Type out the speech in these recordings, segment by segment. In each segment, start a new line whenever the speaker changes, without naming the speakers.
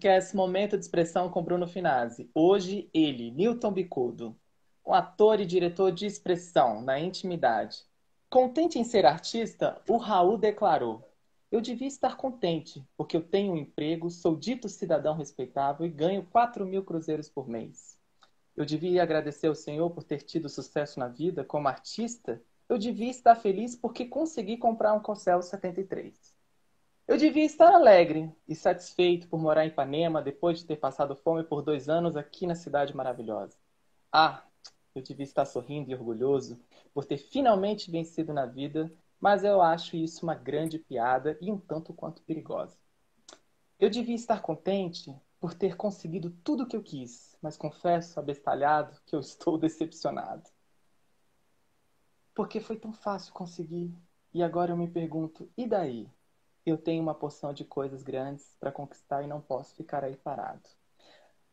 podcast Momento de Expressão com Bruno Finazzi. Hoje, ele, Newton Bicudo, um ator e diretor de expressão na intimidade. Contente em ser artista, o Raul declarou: Eu devia estar contente, porque eu tenho um emprego, sou dito cidadão respeitável e ganho 4 mil cruzeiros por mês. Eu devia agradecer ao Senhor por ter tido sucesso na vida como artista. Eu devia estar feliz porque consegui comprar um Corcel 73. Eu devia estar alegre e satisfeito por morar em Ipanema depois de ter passado fome por dois anos aqui na cidade maravilhosa. Ah, eu devia estar sorrindo e orgulhoso por ter finalmente vencido na vida, mas eu acho isso uma grande piada e um tanto quanto perigosa. Eu devia estar contente por ter conseguido tudo o que eu quis, mas confesso, abestalhado, que eu estou decepcionado. Porque foi tão fácil conseguir, e agora eu me pergunto, e daí? Eu tenho uma porção de coisas grandes para conquistar e não posso ficar aí parado.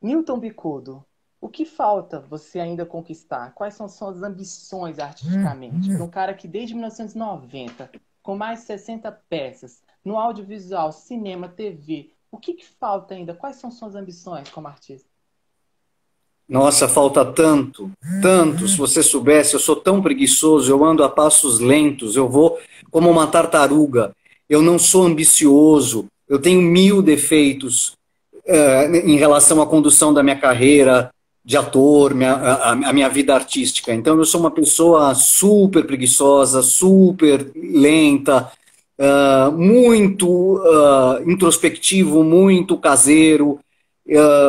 Newton Bicudo, o que falta você ainda conquistar? Quais são suas ambições artisticamente? Para um cara que desde 1990, com mais de 60 peças, no audiovisual, cinema, TV, o que, que falta ainda? Quais são suas ambições como artista?
Nossa, falta tanto, tanto. Se você soubesse, eu sou tão preguiçoso, eu ando a passos lentos, eu vou como uma tartaruga eu não sou ambicioso, eu tenho mil defeitos uh, em relação à condução da minha carreira de ator, minha, a, a, minha vida artística. Então, eu sou uma pessoa super preguiçosa, super lenta, uh, muito uh, introspectivo, muito caseiro,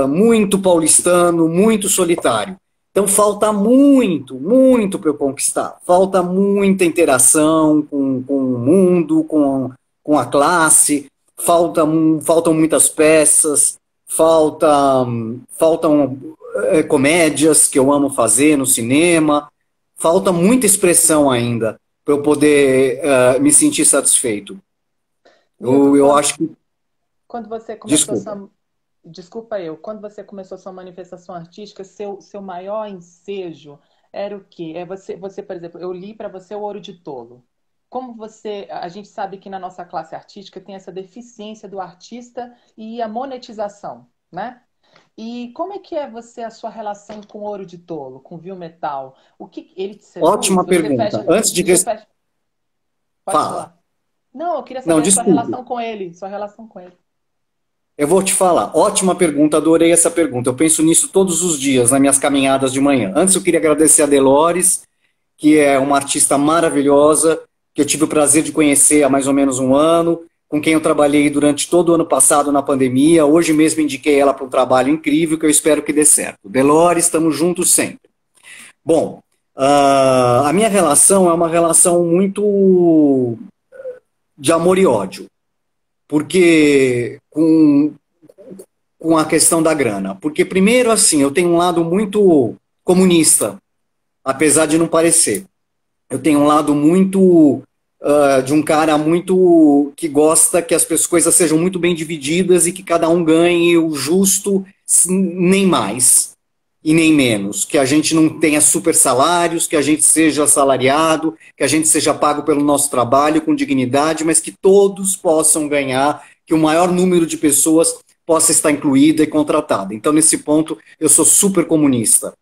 muito paulistano, muito solitário. Então falta muito, muito para eu conquistar. Falta muita interação com, com o mundo, com com a classe, falta, faltam muitas peças, falta, faltam é, comédias que eu amo fazer no cinema, falta muita expressão ainda para eu poder uh, me sentir satisfeito. Eu, eu acho que.
Quando você começou Desculpa. Sua... Desculpa eu, quando você começou sua manifestação artística, seu, seu maior ensejo era o quê? É você, você, por exemplo, eu li para você o Ouro de Tolo como você, a gente sabe que na nossa classe artística tem essa deficiência do artista e a monetização, né? E como é que é você a sua relação com ouro de tolo, com viu metal? O que ele te seduz?
Ótima pergunta. Fecha, Antes de
fecha... Fala. Falar. Não, eu queria saber Não, a sua relação com ele, sua relação com ele.
Eu vou te falar. Ótima pergunta, adorei essa pergunta. Eu penso nisso todos os dias nas minhas caminhadas de manhã. Antes eu queria agradecer a Delores, que é uma artista maravilhosa, que eu tive o prazer de conhecer há mais ou menos um ano, com quem eu trabalhei durante todo o ano passado na pandemia. Hoje mesmo indiquei ela para um trabalho incrível que eu espero que dê certo. Delore, estamos juntos sempre. Bom, uh, a minha relação é uma relação muito de amor e ódio. Porque com, com a questão da grana. Porque, primeiro, assim, eu tenho um lado muito comunista, apesar de não parecer. Eu tenho um lado muito uh, de um cara muito que gosta que as coisas sejam muito bem divididas e que cada um ganhe o justo, nem mais e nem menos, que a gente não tenha super salários, que a gente seja assalariado, que a gente seja pago pelo nosso trabalho com dignidade, mas que todos possam ganhar, que o maior número de pessoas possa estar incluída e contratada. Então, nesse ponto, eu sou super comunista.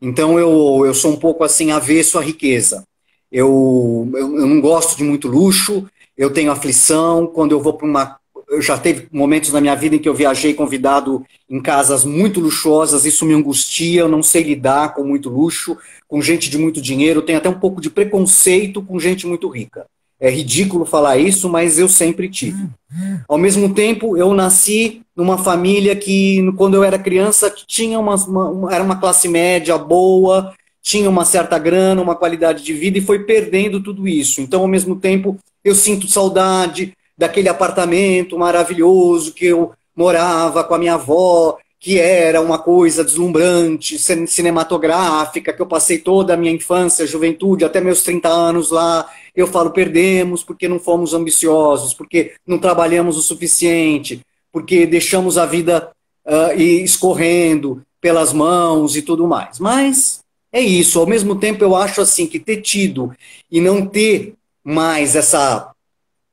Então, eu, eu sou um pouco assim avesso à riqueza. Eu, eu, eu não gosto de muito luxo, eu tenho aflição. Quando eu vou para uma. Eu já teve momentos na minha vida em que eu viajei convidado em casas muito luxuosas, isso me angustia, eu não sei lidar com muito luxo, com gente de muito dinheiro, tenho até um pouco de preconceito com gente muito rica. É ridículo falar isso, mas eu sempre tive. Ao mesmo tempo, eu nasci numa família que, quando eu era criança, tinha uma, uma, era uma classe média boa, tinha uma certa grana, uma qualidade de vida e foi perdendo tudo isso. Então, ao mesmo tempo, eu sinto saudade daquele apartamento maravilhoso que eu morava com a minha avó, que era uma coisa deslumbrante, cinematográfica, que eu passei toda a minha infância, juventude, até meus 30 anos lá. Eu falo, perdemos porque não fomos ambiciosos, porque não trabalhamos o suficiente, porque deixamos a vida uh, escorrendo pelas mãos e tudo mais. Mas é isso. Ao mesmo tempo, eu acho assim que ter tido e não ter mais essa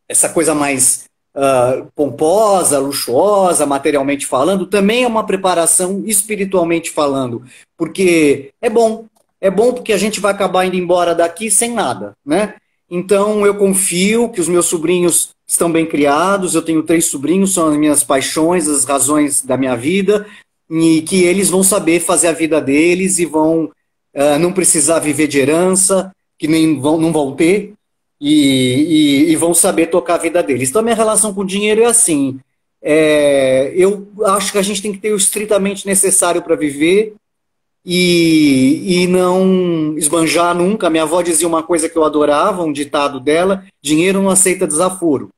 essa coisa mais uh, pomposa, luxuosa, materialmente falando, também é uma preparação espiritualmente falando, porque é bom, é bom porque a gente vai acabar indo embora daqui sem nada, né? Então eu confio que os meus sobrinhos estão bem criados, eu tenho três sobrinhos, são as minhas paixões, as razões da minha vida, e que eles vão saber fazer a vida deles e vão uh, não precisar viver de herança, que nem vão, não vão ter, e, e, e, vão saber tocar a vida deles. Então, a minha relação com o dinheiro é assim. É, eu acho que a gente tem que ter o estritamente necessário para viver e, e não esbanjar nunca. Minha avó dizia uma coisa que eu adorava, um ditado dela: dinheiro não aceita desaforo.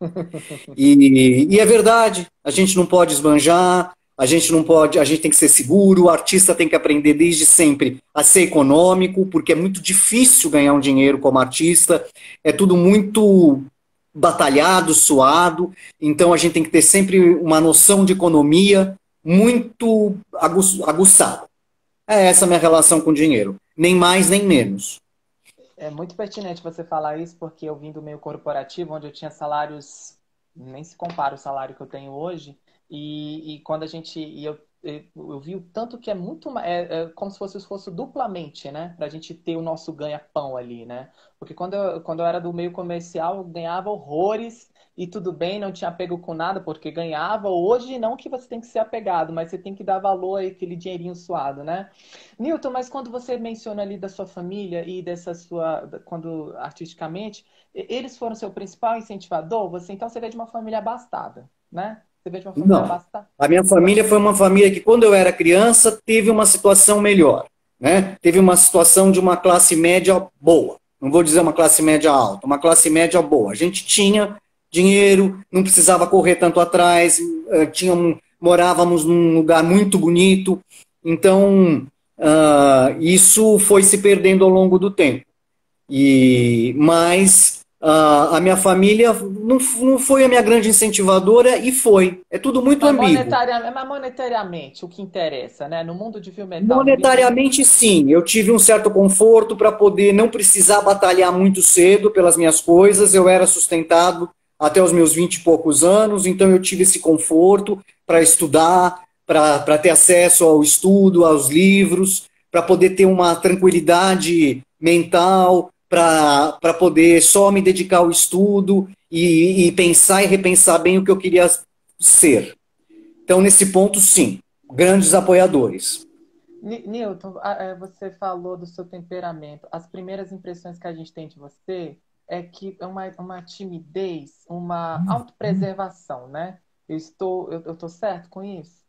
e, e é verdade, a gente não pode esbanjar, a gente não pode, a gente tem que ser seguro, o artista tem que aprender desde sempre a ser econômico, porque é muito difícil ganhar um dinheiro como artista, é tudo muito batalhado, suado, então a gente tem que ter sempre uma noção de economia muito aguçada. É essa a minha relação com o dinheiro, nem mais nem menos.
É muito pertinente você falar isso, porque eu vim do meio corporativo, onde eu tinha salários, nem se compara o salário que eu tenho hoje, e, e quando a gente. E eu, eu vi o tanto que é muito. É, é como se fosse esforço duplamente, né? Pra gente ter o nosso ganha-pão ali, né? Porque quando eu, quando eu era do meio comercial, eu ganhava horrores e tudo bem, não tinha apego com nada, porque ganhava. Hoje, não que você tem que ser apegado, mas você tem que dar valor a aquele dinheirinho suado, né? Newton, mas quando você menciona ali da sua família e dessa sua. quando artisticamente, eles foram seu principal incentivador? Você então veio de uma família abastada, né? Você
veio de uma família Não. A minha família foi uma família que, quando eu era criança, teve uma situação melhor. Né? Teve uma situação de uma classe média boa. Não vou dizer uma classe média alta, uma classe média boa. A gente tinha dinheiro, não precisava correr tanto atrás, eh, tínhamos, morávamos num lugar muito bonito. Então, uh, isso foi se perdendo ao longo do tempo. E, mas Uh, a minha família não, não foi a minha grande incentivadora e foi. É tudo muito mas amigo.
Monetariamente, mas monetariamente, o que interessa, né? No mundo de filme metal.
Monetariamente, sim. Eu tive um certo conforto para poder não precisar batalhar muito cedo pelas minhas coisas. Eu era sustentado até os meus vinte e poucos anos, então eu tive esse conforto para estudar, para ter acesso ao estudo, aos livros, para poder ter uma tranquilidade mental, para poder só me dedicar ao estudo e, e, pensar e repensar bem o que eu queria ser. Então, nesse ponto, sim, grandes apoiadores.
Newton, é, você falou do seu temperamento. As primeiras impressões que a gente tem de você é que é uma, uma timidez, uma autopreservação, né? Eu estou, eu, eu tô certo com isso?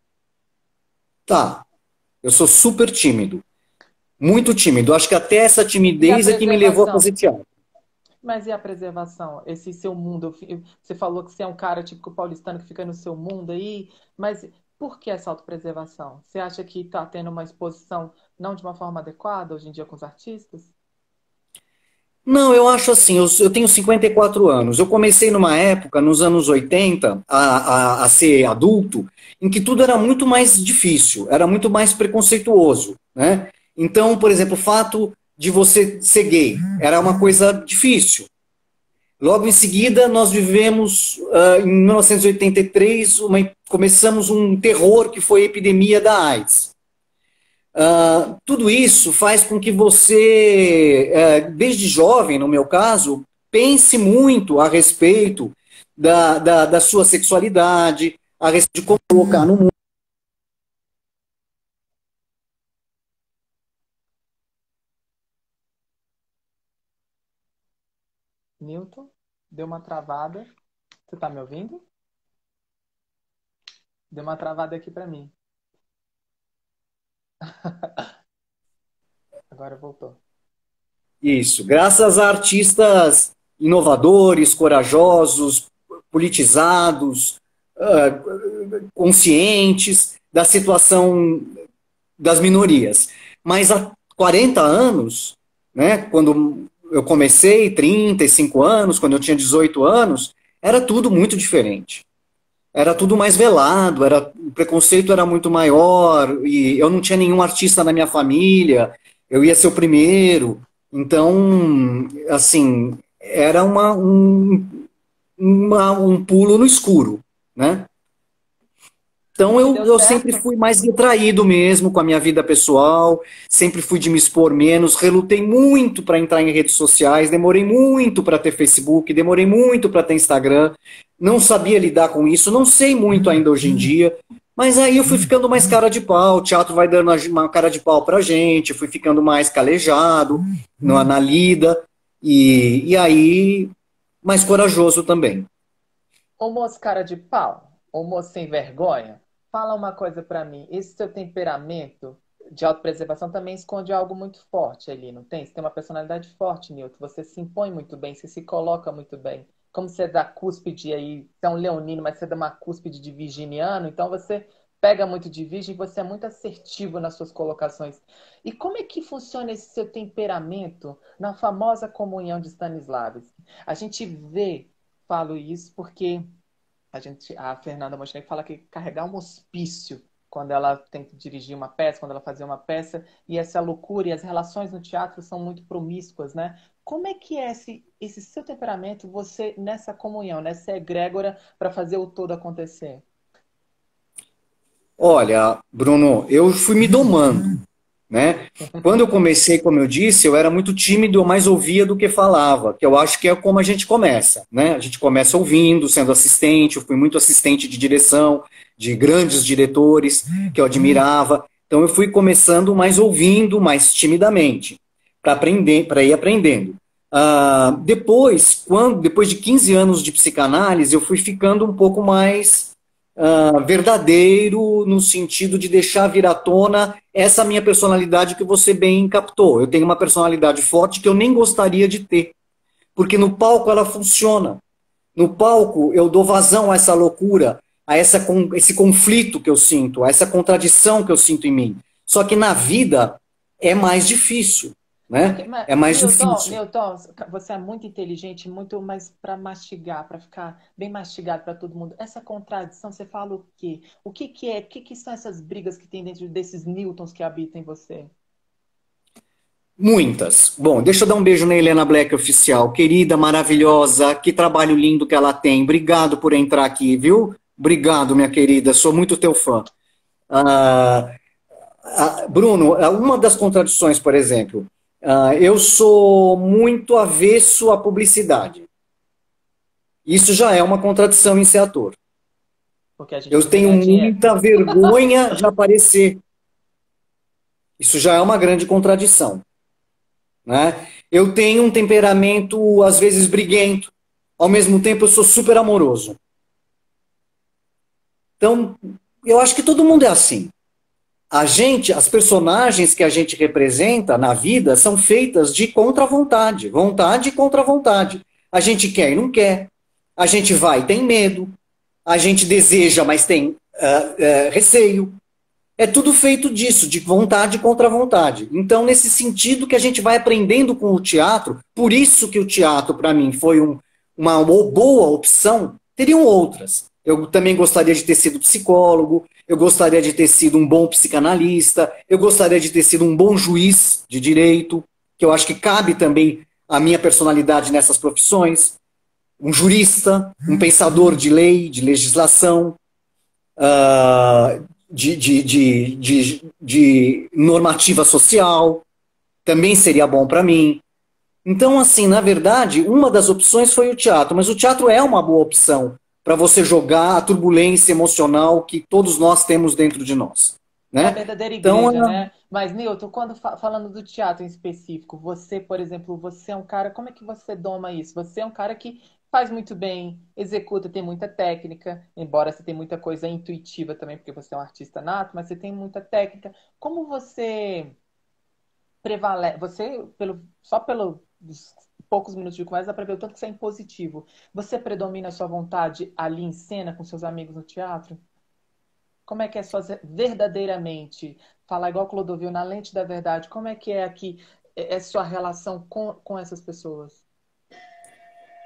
Tá. Eu sou super tímido. Muito tímido. Acho que até essa timidez é que me levou a fazer teatro.
Mas e a preservação? Esse seu mundo? Você falou que você é um cara tipo paulistano que fica no seu mundo aí, mas por que essa autopreservação? Você acha que está tendo uma exposição não de uma forma adequada hoje em dia com os artistas?
Não, eu acho assim, eu, eu tenho 54 anos. Eu comecei numa época, nos anos 80, a, a, a ser adulto, em que tudo era muito mais difícil, era muito mais preconceituoso, né? Então, por exemplo, o fato de você ser gay era uma coisa difícil. Logo em seguida, nós vivemos, uh, em 1983, uma, começamos um terror que foi a epidemia da AIDS. Uh, tudo isso faz com que você, uh, desde jovem, no meu caso, pense muito a respeito da, da, da sua sexualidade, a respeito de como colocar no mundo.
Newton, deu uma travada. Você tá me ouvindo? Deu uma travada aqui para mim. Agora voltou.
Isso. Graças a artistas inovadores, corajosos, politizados, conscientes da situação das minorias. Mas há 40 anos, né, quando eu comecei 35 anos, quando eu tinha 18 anos, era tudo muito diferente. Era tudo mais velado, era, o preconceito era muito maior, e eu não tinha nenhum artista na minha família, eu ia ser o primeiro. Então, assim, era uma, um, uma, um pulo no escuro, né? Então eu, eu sempre fui mais retraído mesmo com a minha vida pessoal, sempre fui de me expor menos, relutei muito para entrar em redes sociais, demorei muito para ter Facebook, demorei muito para ter Instagram, não sabia lidar com isso, não sei muito ainda hoje em dia, mas aí eu fui ficando mais cara de pau, o teatro vai dando uma cara de pau pra gente, fui ficando mais calejado na, na lida, e, e aí mais corajoso também.
Ô moço cara de pau, ô moço sem vergonha, Fala uma coisa para mim. Esse seu temperamento de autopreservação também esconde algo muito forte ali, não tem? Você tem uma personalidade forte, Nilton. Você se impõe muito bem, você se coloca muito bem. Como você é da cúspide aí, você é leonino, mas você é da uma cúspide de virginiano, então você pega muito de virgem, você é muito assertivo nas suas colocações. E como é que funciona esse seu temperamento na famosa comunhão de Stanislavski? A gente vê, falo isso porque a gente, a Fernanda Montenegro fala que carregar um hospício quando ela tem que dirigir uma peça, quando ela fazia uma peça, e essa loucura e as relações no teatro são muito promíscuas, né? Como é que é esse, esse seu temperamento, você nessa comunhão, nessa egrégora, para fazer o todo acontecer?
Olha, Bruno, eu fui me domando. Né? Quando eu comecei, como eu disse, eu era muito tímido, eu mais ouvia do que falava, que eu acho que é como a gente começa. Né? A gente começa ouvindo, sendo assistente, eu fui muito assistente de direção, de grandes diretores que eu admirava. Então eu fui começando mais ouvindo, mais timidamente, para aprender, para ir aprendendo. Uh, depois, quando, depois de 15 anos de psicanálise, eu fui ficando um pouco mais uh, verdadeiro no sentido de deixar vir à tona essa minha personalidade que você bem captou. Eu tenho uma personalidade forte que eu nem gostaria de ter, porque no palco ela funciona. No palco eu dou vazão a essa loucura, a essa, esse conflito que eu sinto, a essa contradição que eu sinto em mim. Só que na vida é mais difícil. Né? Mas, é mais Milton, difícil.
Milton, você é muito inteligente, muito mais para mastigar, para ficar bem mastigado para todo mundo. Essa contradição, você fala o quê? O que, que é? O que, que são essas brigas que tem dentro desses Newtons que habitam em você?
Muitas. Bom, deixa eu dar um beijo na Helena Black oficial, querida, maravilhosa, que trabalho lindo que ela tem. Obrigado por entrar aqui, viu? Obrigado, minha querida, sou muito teu fã. Uh, uh, Bruno, uma das contradições, por exemplo, Uh, eu sou muito avesso à publicidade. Isso já é uma contradição em ser ator. Eu tenho muita vergonha de aparecer. Isso já é uma grande contradição. Né? Eu tenho um temperamento, às vezes, briguento. Ao mesmo tempo, eu sou super amoroso. Então, eu acho que todo mundo é assim a gente, as personagens que a gente representa na vida são feitas de contra-vontade, vontade e contra-vontade. A gente quer e não quer. A gente vai e tem medo. A gente deseja, mas tem uh, uh, receio. É tudo feito disso, de vontade contra vontade. Então, nesse sentido que a gente vai aprendendo com o teatro, por isso que o teatro, para mim, foi um, uma boa opção, teriam outras. Eu também gostaria de ter sido psicólogo, eu gostaria de ter sido um bom psicanalista, eu gostaria de ter sido um bom juiz de direito, que eu acho que cabe também a minha personalidade nessas profissões, um jurista, um pensador de lei, de legislação, de, de, de, de, de normativa social, também seria bom para mim. Então, assim, na verdade, uma das opções foi o teatro, mas o teatro é uma boa opção para você jogar a turbulência emocional que todos nós temos dentro de nós. Né? É
a verdadeira então, igreja, então, né? Mas, Nilton, quando falando do teatro em específico, você, por exemplo, você é um cara, como é que você doma isso? Você é um cara que faz muito bem, executa, tem muita técnica, embora você tenha muita coisa intuitiva também, porque você é um artista nato, mas você tem muita técnica. Como você prevalece, você, pelo, só pelo poucos minutos de conversa, dá para ver o tanto que você é impositivo. Você predomina a sua vontade ali em cena com seus amigos no teatro? Como é que é sua verdadeiramente? Falar igual Clodovil, na lente da verdade, como é que é aqui é, é sua relação com, com essas pessoas?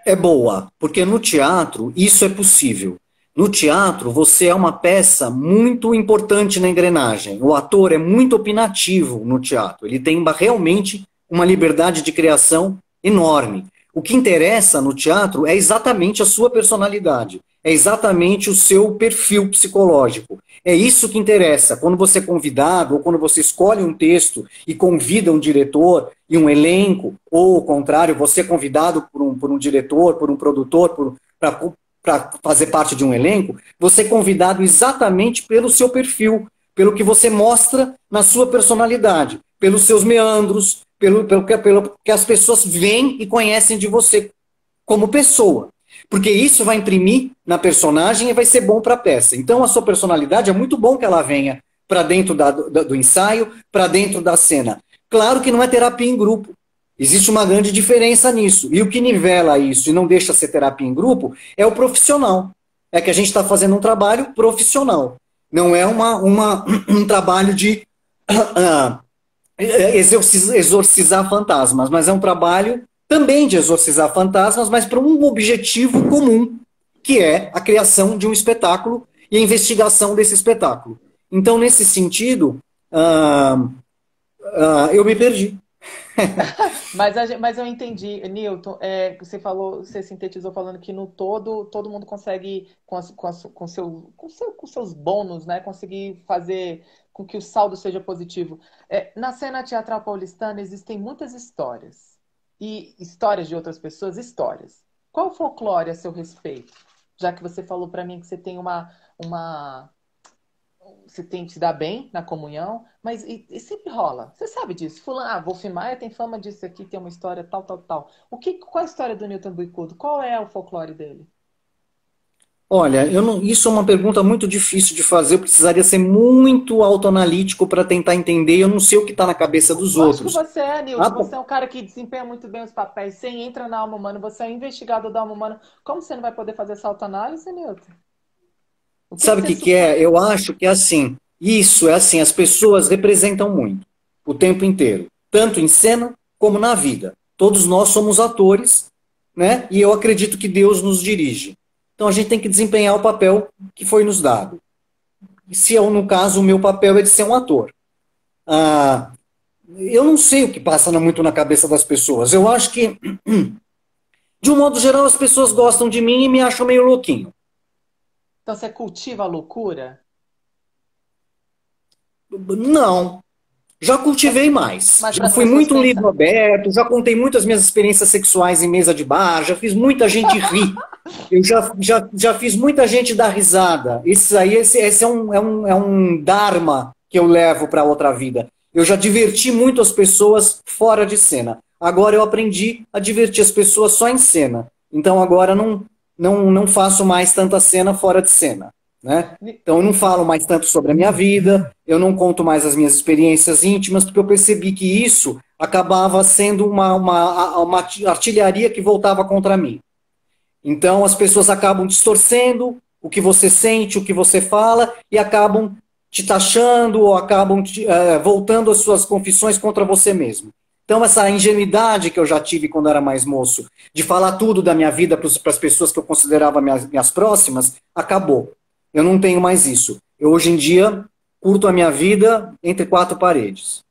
É boa, porque no teatro isso é possível. No teatro, você é uma peça muito importante na engrenagem. O ator é muito opinativo no teatro. Ele tem realmente uma liberdade de criação enorme. O que interessa no teatro é exatamente a sua personalidade, é exatamente o seu perfil psicológico. É isso que interessa. Quando você é convidado, ou quando você escolhe um texto e convida um diretor e um elenco, ou ao contrário, você é convidado por um, por um diretor, por um produtor, para fazer parte de um elenco, você é convidado exatamente pelo seu perfil, pelo que você mostra na sua personalidade, pelos seus meandros, pelo, pelo, que, pelo que as pessoas veem e conhecem de você como pessoa. Porque isso vai imprimir na personagem e vai ser bom para a peça. Então, a sua personalidade é muito bom que ela venha para dentro da, do, do ensaio, para dentro da cena. Claro que não é terapia em grupo. Existe uma grande diferença nisso. E o que nivela isso e não deixa ser terapia em grupo é o profissional. É que a gente está fazendo um trabalho profissional. Não é uma, uma um trabalho de uh, exorcizar fantasmas, mas é um trabalho também de exorcizar fantasmas, mas para um objetivo comum, que é a criação de um espetáculo e a investigação desse espetáculo. Então, nesse sentido, uh, uh, eu me perdi.
mas, a, mas eu entendi, Newton, é, você falou, você sintetizou falando que no todo, todo mundo consegue, com, com, com, seu, com, seu, com seus bônus, né, conseguir fazer com que o saldo seja positivo. É, na cena teatral paulistana existem muitas histórias. E histórias de outras pessoas, histórias. Qual folclore a seu respeito? Já que você falou para mim que você tem uma, uma você tem que se dar bem na comunhão, mas e, e sempre rola. Você sabe disso. Fulano, ah, Wolf Maia tem fama disso aqui, tem uma história tal, tal, tal. O que, qual a história do Newton Buicudo? Qual é o folclore dele?
Olha, eu não, isso é uma pergunta muito difícil de fazer. Eu precisaria ser muito autoanalítico para tentar entender. Eu não sei o que está na cabeça dos
eu
outros.
Acho que você é, Nilson. Ah, você é um cara que desempenha muito bem os papéis. Você entra na alma humana, você é investigador da alma humana. Como você não vai poder fazer essa autoanálise, Nilton?
O que Sabe o que, que é? Eu acho que é assim. Isso é assim. As pessoas representam muito o tempo inteiro, tanto em cena como na vida. Todos nós somos atores, né? E eu acredito que Deus nos dirige. Então a gente tem que desempenhar o papel que foi nos dado. Se eu, no caso, o meu papel é de ser um ator. Ah, eu não sei o que passa muito na cabeça das pessoas. Eu acho que, de um modo geral, as pessoas gostam de mim e me acham meio louquinho.
Então você cultiva a loucura?
Não. Já cultivei mais. Mas já fui muito um livro aberto, já contei muitas minhas experiências sexuais em mesa de bar, já fiz muita gente rir. Eu já, já, já fiz muita gente dar risada. Isso aí, esse, esse é, um, é, um, é um dharma que eu levo para outra vida. Eu já diverti muito as pessoas fora de cena. Agora eu aprendi a divertir as pessoas só em cena. Então agora não, não, não faço mais tanta cena fora de cena. Né? Então eu não falo mais tanto sobre a minha vida, eu não conto mais as minhas experiências íntimas, porque eu percebi que isso acabava sendo uma, uma, uma artilharia que voltava contra mim. Então as pessoas acabam distorcendo o que você sente, o que você fala, e acabam te taxando ou acabam te, uh, voltando as suas confissões contra você mesmo. Então, essa ingenuidade que eu já tive quando era mais moço, de falar tudo da minha vida para as pessoas que eu considerava minhas, minhas próximas, acabou. Eu não tenho mais isso. Eu, hoje em dia, curto a minha vida entre quatro paredes.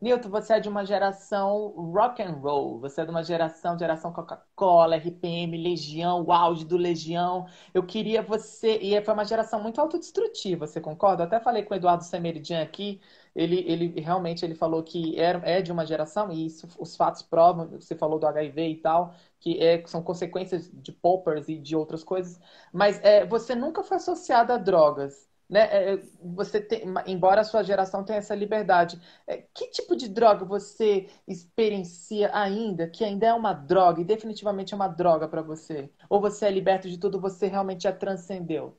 Nilton, você é de uma geração rock and roll, você é de uma geração, geração Coca-Cola, RPM, Legião, o auge do Legião. Eu queria você, e foi uma geração muito autodestrutiva, você concorda? Eu até falei com o Eduardo Semeridian aqui, ele, ele realmente ele falou que é, é de uma geração, e isso, os fatos provam, você falou do HIV e tal, que é, são consequências de poppers e de outras coisas, mas é, você nunca foi associada a drogas né? É, é, você tem, embora a sua geração tenha essa liberdade, é, que tipo de droga você experiencia ainda, que ainda é uma droga e definitivamente é uma droga para você? Ou você é liberto de tudo, você realmente já transcendeu?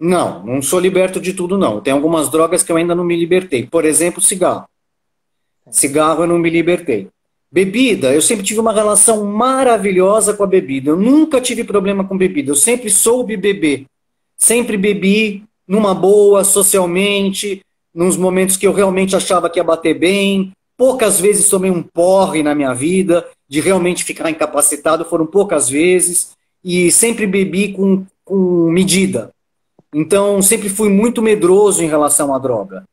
Não, não sou liberto de tudo, não. Tem algumas drogas que eu ainda não me libertei. Por exemplo, cigarro. Cigarro eu não me libertei. Bebida, eu sempre tive uma relação maravilhosa com a bebida. Eu nunca tive problema com bebida. Eu sempre soube beber. Sempre bebi numa boa, socialmente, nos momentos que eu realmente achava que ia bater bem. Poucas vezes tomei um porre na minha vida, de realmente ficar incapacitado, foram poucas vezes. E sempre bebi com, com medida. Então, sempre fui muito medroso em relação à droga.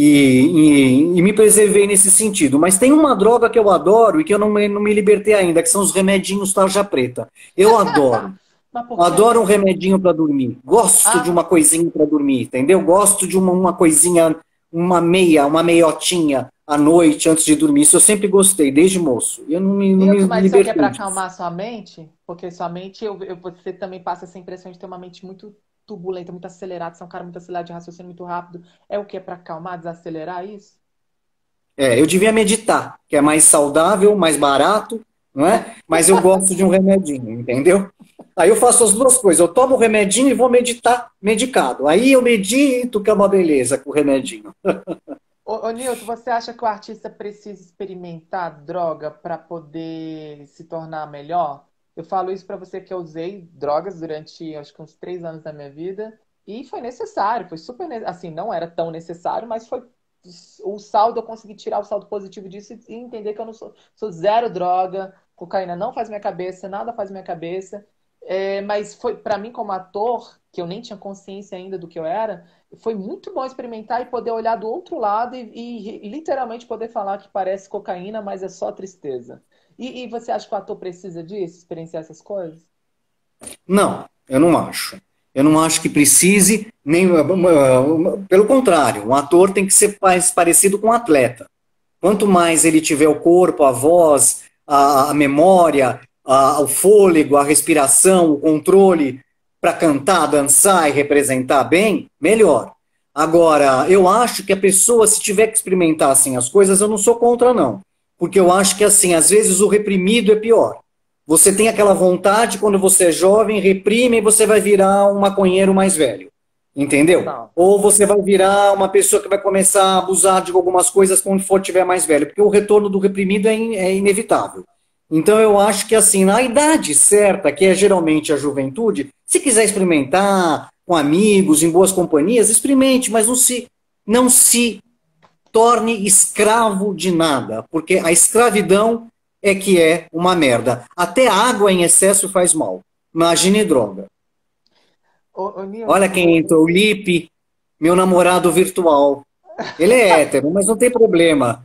E, e, e, me preservei nesse sentido. Mas tem uma droga que eu adoro e que eu não me, não me libertei ainda, que são os remedinhos tarja preta. Eu adoro. adoro um remedinho para dormir. Gosto ah. de uma coisinha para dormir, entendeu? Gosto de uma, uma coisinha, uma meia, uma meiotinha à noite antes de dormir. Isso eu sempre gostei, desde moço. Eu não me, não me
Mas isso é para acalmar sua mente? Porque sua mente, eu, eu, você também passa essa impressão de ter uma mente muito turbulenta, muito acelerada, você é um cara muito acelerado de raciocínio muito rápido. É o que? É para acalmar, desacelerar isso?
É, eu devia meditar, que é mais saudável, mais barato, não é? Mas eu gosto de um remedinho, entendeu? Aí eu faço as duas coisas, eu tomo o remedinho e vou meditar medicado. Aí eu medito, que é uma beleza com o remedinho.
Ô, ô Nilton, você acha que o artista precisa experimentar droga para poder se tornar melhor? Eu falo isso para você que eu usei drogas durante acho que uns três anos da minha vida e foi necessário, foi super assim, não era tão necessário, mas foi o saldo eu consegui tirar o saldo positivo disso e entender que eu não sou, sou zero droga, cocaína não faz minha cabeça, nada faz minha cabeça. É, mas foi para mim como ator, que eu nem tinha consciência ainda do que eu era, foi muito bom experimentar e poder olhar do outro lado e, e, e literalmente poder falar que parece cocaína, mas é só tristeza. E, e, você acha que o ator precisa disso, experienciar essas coisas?
Não, eu não acho. Eu não acho que precise, nem pelo contrário, um ator tem que ser mais parecido com um atleta. Quanto mais ele tiver o corpo, a voz, a, a memória, a, o fôlego, a respiração, o controle para cantar, dançar e representar bem, melhor. Agora, eu acho que a pessoa, se tiver que experimentar assim as coisas, eu não sou contra, não porque eu acho que assim, às vezes o reprimido é pior. Você tem aquela vontade quando você é jovem, reprime e você vai virar um maconheiro mais velho. Entendeu? Não. Ou você vai virar uma pessoa que vai começar a abusar de algumas coisas quando for tiver mais velho, porque o retorno do reprimido é, in, é inevitável. Então eu acho que assim, na idade certa, que é geralmente a juventude, se quiser experimentar com amigos, em boas companhias, experimente, mas não se não se torne escravo de nada, porque a escravidão é que é uma merda. Até água em excesso faz mal. Imagine droga. Ô, ô, Nilton, Olha quem entrou, o Lipe, meu namorado virtual. Ele é hétero, mas não tem problema.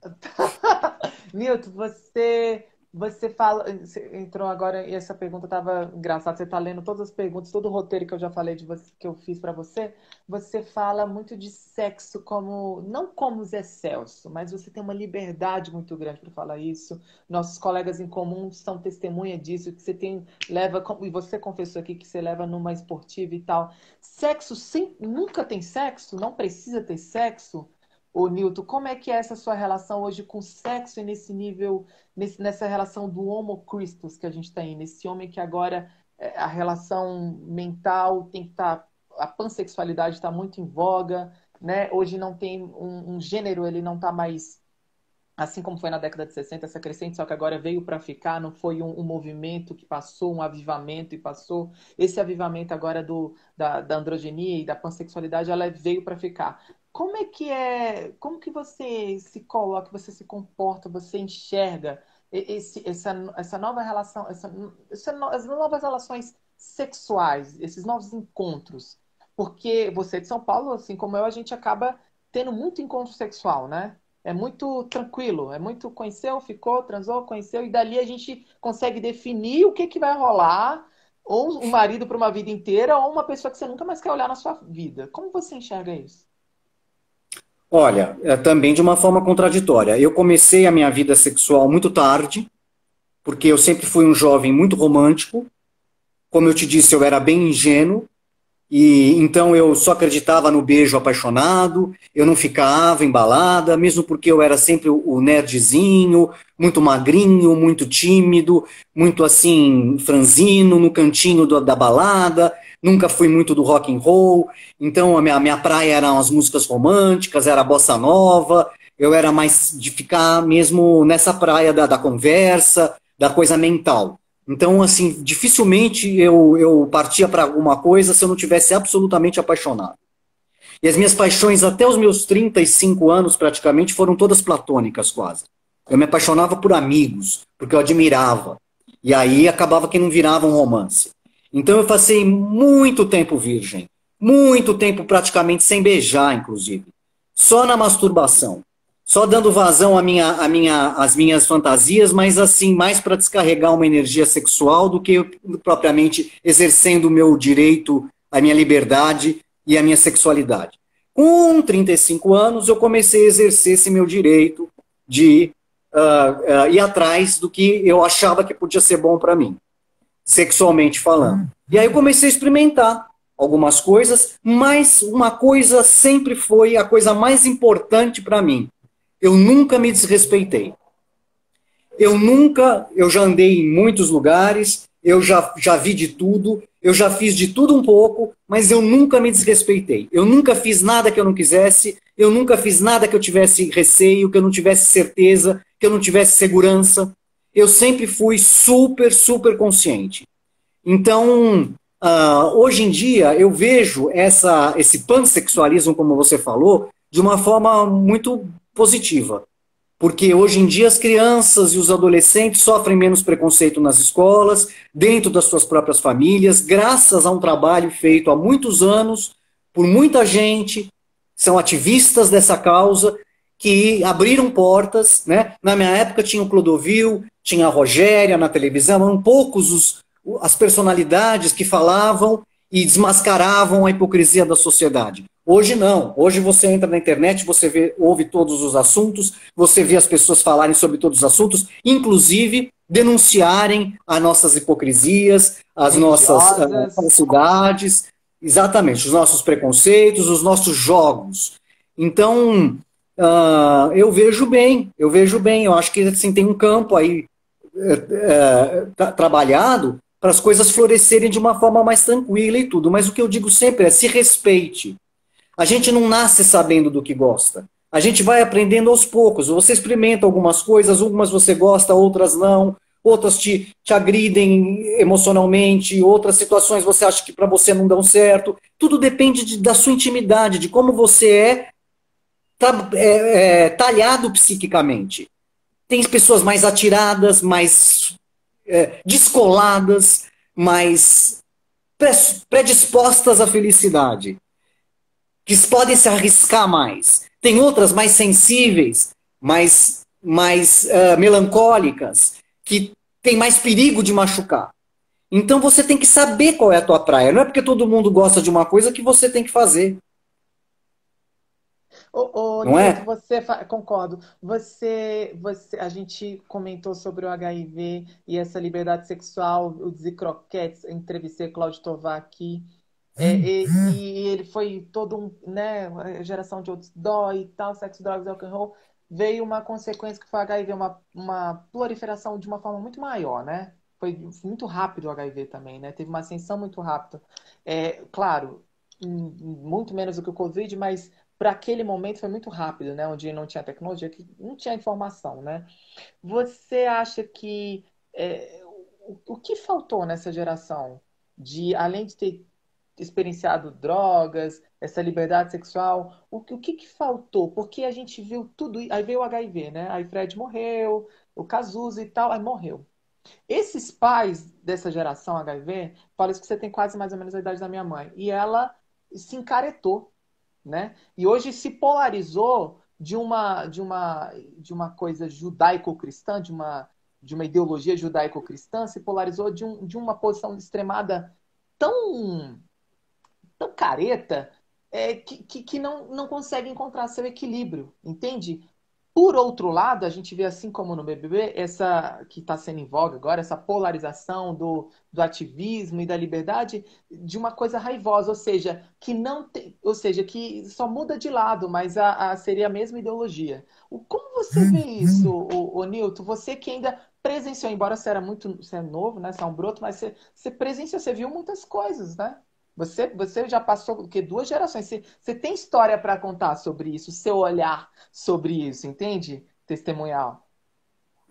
Nilton, você você fala, você entrou agora e essa pergunta estava engraçada. Você está lendo todas as perguntas, todo o roteiro que eu já falei de você, que eu fiz para você. Você fala muito de sexo como não como Zé Celso, mas você tem uma liberdade muito grande para falar isso. Nossos colegas em comum são testemunha disso que você tem leva e você confessou aqui que você leva numa esportiva e tal. Sexo sem, nunca tem sexo, não precisa ter sexo. Ô, Nilton, como é que é essa sua relação hoje com o sexo e nesse nível, nesse, nessa relação do homo Christus que a gente tem, nesse homem que agora é, a relação mental tem que estar, tá, a pansexualidade está muito em voga, né? Hoje não tem um, um gênero, ele não está mais assim como foi na década de 60, essa crescente, só que agora veio para ficar, não foi um, um, movimento que passou, um avivamento e passou. Esse avivamento agora do, da, da androgenia e da pansexualidade, ela veio para ficar. Como é que é, como que você se coloca, você se comporta, você enxerga esse, essa, essa nova relação, essa, essa, as novas relações sexuais, esses novos encontros? Porque você é de São Paulo, assim como eu, a gente acaba tendo muito encontro sexual, né? É muito tranquilo, é muito conheceu, ficou, transou, conheceu, e dali a gente consegue definir o que, que vai rolar, ou um marido para uma vida inteira, ou uma pessoa que você nunca mais quer olhar na sua vida. Como você enxerga isso?
Olha, é também de uma forma contraditória. Eu comecei a minha vida sexual muito tarde, porque eu sempre fui um jovem muito romântico. Como eu te disse, eu era bem ingênuo, e então eu só acreditava no beijo apaixonado, eu não ficava embalada, mesmo porque eu era sempre o nerdzinho, muito magrinho, muito tímido, muito assim, franzino, no cantinho do, da balada nunca fui muito do rock and roll, então a minha, a minha praia eram as músicas românticas, era a bossa nova, eu era mais de ficar mesmo nessa praia da, da conversa, da coisa mental. Então, assim, dificilmente eu, eu partia para alguma coisa se eu não tivesse absolutamente apaixonado. E as minhas paixões até os meus 35 anos, praticamente, foram todas platônicas, quase. Eu me apaixonava por amigos, porque eu admirava. E aí acabava que não virava um romance. Então eu passei muito tempo virgem, muito tempo praticamente sem beijar, inclusive. só na masturbação, só dando vazão à minha, à minha, às minhas fantasias, mas assim, mais para descarregar uma energia sexual do que propriamente exercendo o meu direito, a minha liberdade e a minha sexualidade. Com 35 anos, eu comecei a exercer esse meu direito de uh, uh, ir atrás do que eu achava que podia ser bom para mim, sexualmente falando. E aí eu comecei a experimentar algumas coisas, mas uma coisa sempre foi a coisa mais importante para mim. Eu nunca me desrespeitei. Eu nunca, eu já andei em muitos lugares, eu já, já vi de tudo, eu já fiz de tudo um pouco, mas eu nunca me desrespeitei. Eu nunca fiz nada que eu não quisesse, eu nunca fiz nada que eu tivesse receio, que eu não tivesse certeza, que eu não tivesse segurança. Eu sempre fui super, super consciente. Então, Uh, hoje em dia, eu vejo essa, esse pansexualismo, como você falou, de uma forma muito positiva. Porque hoje em dia as crianças e os adolescentes sofrem menos preconceito nas escolas, dentro das suas próprias famílias, graças a um trabalho feito há muitos anos por muita gente, são ativistas dessa causa, que abriram portas. Né? Na minha época tinha o Clodovil, tinha a Rogéria na televisão, eram poucos os, as personalidades que falavam e desmascaravam a hipocrisia da sociedade. Hoje não. Hoje você entra na internet, você vê, ouve todos os assuntos, você vê as pessoas falarem sobre todos os assuntos, inclusive denunciarem as nossas hipocrisias, as nossas uh, falsidades, exatamente, os nossos preconceitos, os nossos jogos. Então, uh, eu vejo bem, eu vejo bem. Eu acho que assim, tem um campo aí uh, trabalhado para as coisas florescerem de uma forma mais tranquila e tudo. Mas o que eu digo sempre é se respeite. A gente não nasce sabendo do que gosta. A gente vai aprendendo aos poucos. Você experimenta algumas coisas, algumas você gosta, outras não. Outras te, te agridem emocionalmente, outras situações você acha que para você não dão certo. Tudo depende de, da sua intimidade, de como você é, tá, é, é talhado psiquicamente. Tem pessoas mais atiradas, mais é, descoladas, mais predispostas à felicidade, que podem se arriscar mais. Tem outras mais sensíveis, mais, mais uh, melancólicas, que tem mais perigo de machucar. Então você tem que saber qual é a tua praia. Não é porque todo mundo gosta de uma coisa que você tem que fazer.
Ô, não é? você concordo. Você, você, a gente comentou sobre o HIV e essa liberdade sexual, o Zicroquetes, entrevistei Cláudio Tovar aqui. É, e, e, ele foi todo um, né, geração de outros dói e tal, sexo, drogas, rock and roll. Veio uma consequência que foi o HIV, uma, uma proliferação de uma forma muito maior, né? Foi muito rápido o HIV também, né? Teve uma ascensão muito rápida. É, claro, muito menos do que o Covid, mas para aquele momento foi muito rápido, né? Onde não tinha tecnologia, que não tinha informação, né? Você acha que é, o, o que faltou nessa geração de, além de ter experienciado drogas, essa liberdade sexual, o, o que, que faltou? Porque a gente viu tudo, aí veio o HIV, né? Aí Fred morreu, o Cazuza e tal, aí morreu. Esses pais dessa geração HIV, isso que você tem quase mais ou menos a idade da minha mãe, e ela se encaretou né? E hoje se polarizou de uma de uma de uma coisa judaico-cristã, de uma de uma ideologia judaico-cristã, se polarizou de, um, de uma posição extremada tão tão careta é, que, que, que não, não consegue encontrar seu equilíbrio, entende? Por outro lado, a gente vê assim como no BBB, essa que está sendo em voga agora, essa polarização do, do ativismo e da liberdade de uma coisa raivosa, ou seja, que não tem, ou seja, que só muda de lado, mas a, a seria a mesma ideologia. O, como você vê isso, o, o Nilton? Você que ainda presenciou, embora você era muito você é novo, né? Você é um broto, mas você, você presenciou, você viu muitas coisas, né? Você, você já passou o que duas gerações. Você, você tem história para contar sobre isso, seu olhar sobre isso, entende? Testemunhal.